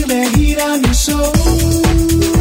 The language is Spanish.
sentirme girar mi soul.